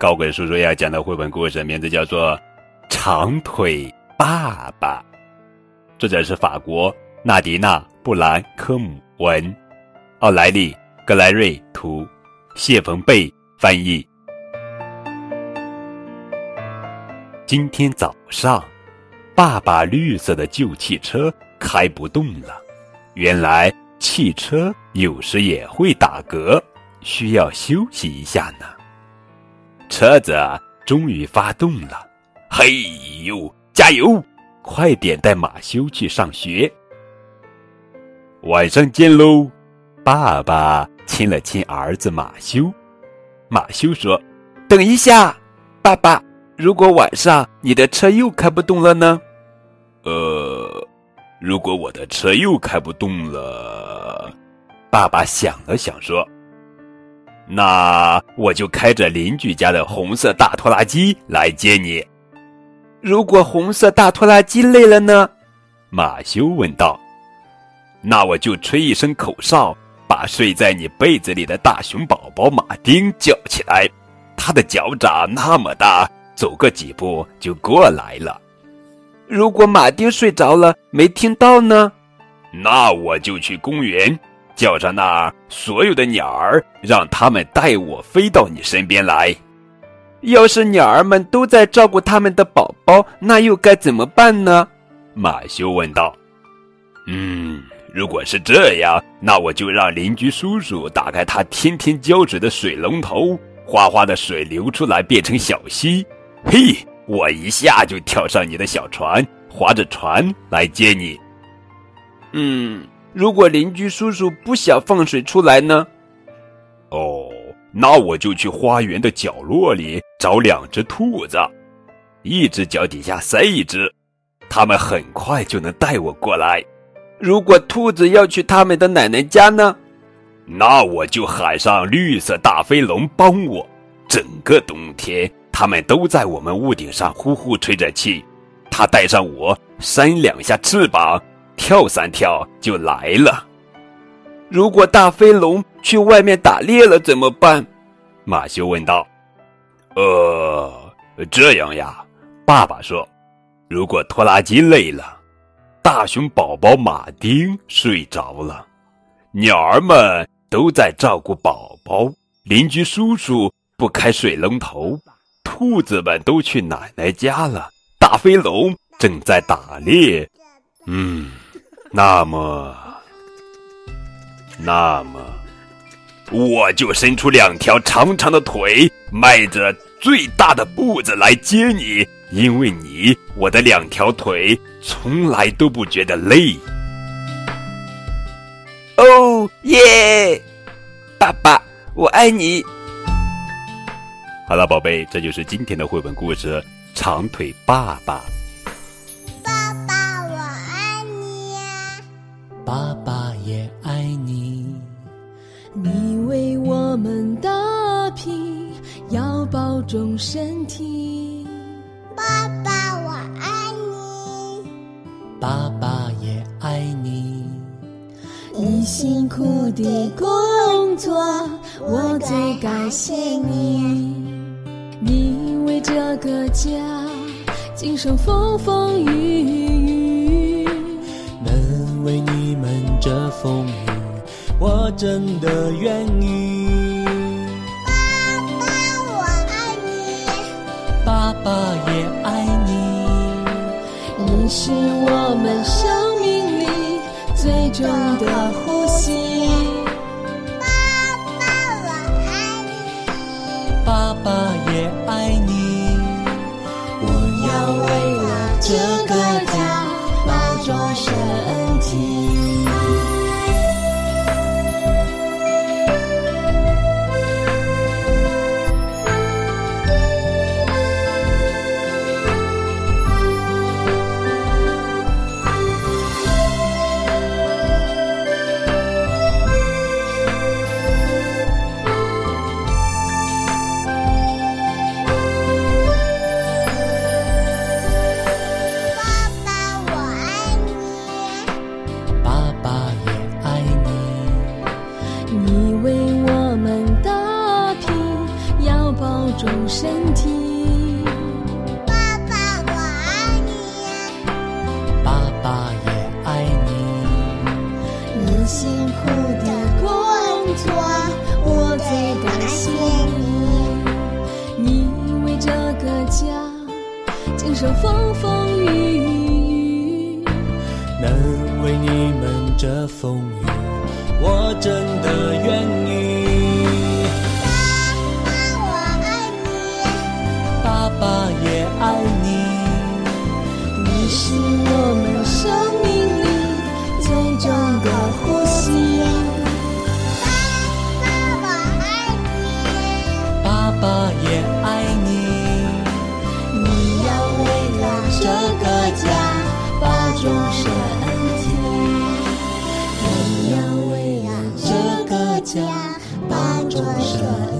高贵叔叔要讲的绘本故事名字叫做《长腿爸爸》，作者是法国纳迪娜·布兰科姆文，奥莱利·格莱瑞图，谢鹏贝翻译。今天早上。爸爸绿色的旧汽车开不动了，原来汽车有时也会打嗝，需要休息一下呢。车子终于发动了，嘿呦，加油！快点带马修去上学。晚上见喽！爸爸亲了亲儿子马修。马修说：“等一下，爸爸，如果晚上你的车又开不动了呢？”呃，如果我的车又开不动了，爸爸想了想说：“那我就开着邻居家的红色大拖拉机来接你。”如果红色大拖拉机累了呢？马修问道。“那我就吹一声口哨，把睡在你被子里的大熊宝宝马丁叫起来。他的脚掌那么大，走个几步就过来了。”如果马丁睡着了没听到呢？那我就去公园，叫上那儿所有的鸟儿，让他们带我飞到你身边来。要是鸟儿们都在照顾他们的宝宝，那又该怎么办呢？马修问道。嗯，如果是这样，那我就让邻居叔叔打开他天天浇水的水龙头，哗哗的水流出来，变成小溪。嘿。我一下就跳上你的小船，划着船来接你。嗯，如果邻居叔叔不想放水出来呢？哦，那我就去花园的角落里找两只兔子，一只脚底下塞一只，他们很快就能带我过来。如果兔子要去他们的奶奶家呢？那我就喊上绿色大飞龙帮我，整个冬天。他们都在我们屋顶上呼呼吹着气，他带上我扇两下翅膀，跳三跳就来了。如果大飞龙去外面打猎了怎么办？马修问道。呃，这样呀，爸爸说，如果拖拉机累了，大熊宝宝马丁睡着了，鸟儿们都在照顾宝宝，邻居叔叔不开水龙头。兔子们都去奶奶家了，大飞龙正在打猎。嗯，那么，那么，我就伸出两条长长的腿，迈着最大的步子来接你，因为你，我的两条腿从来都不觉得累。哦耶，爸爸，我爱你。好了，宝贝，这就是今天的绘本故事《长腿爸爸》。爸爸爸也爱你。你为我们打拼，要保重身体。爸爸，我爱你。爸爸也爱你。你辛苦的工作，我最感谢你。你为这个家经受风风雨雨，们这风雨，我真的愿意。爸爸，我爱你。爸爸也爱你。你是我们生命里最重的呼吸。爸爸，我爱你。爸爸。也爱你，我要为了这个家保重身体。要保重身体。爸爸，我爱你。爸爸也爱你。你辛苦的工作，我最感谢你。你为这个家经受风风雨雨，能为你。们遮风雨，我真的愿意。爸爸也爱你。你是我们生命里最重的呼吸。爸，我爱你。爸爸也爱你。你要为了这个家保重身体，你要为了这个家保重身体。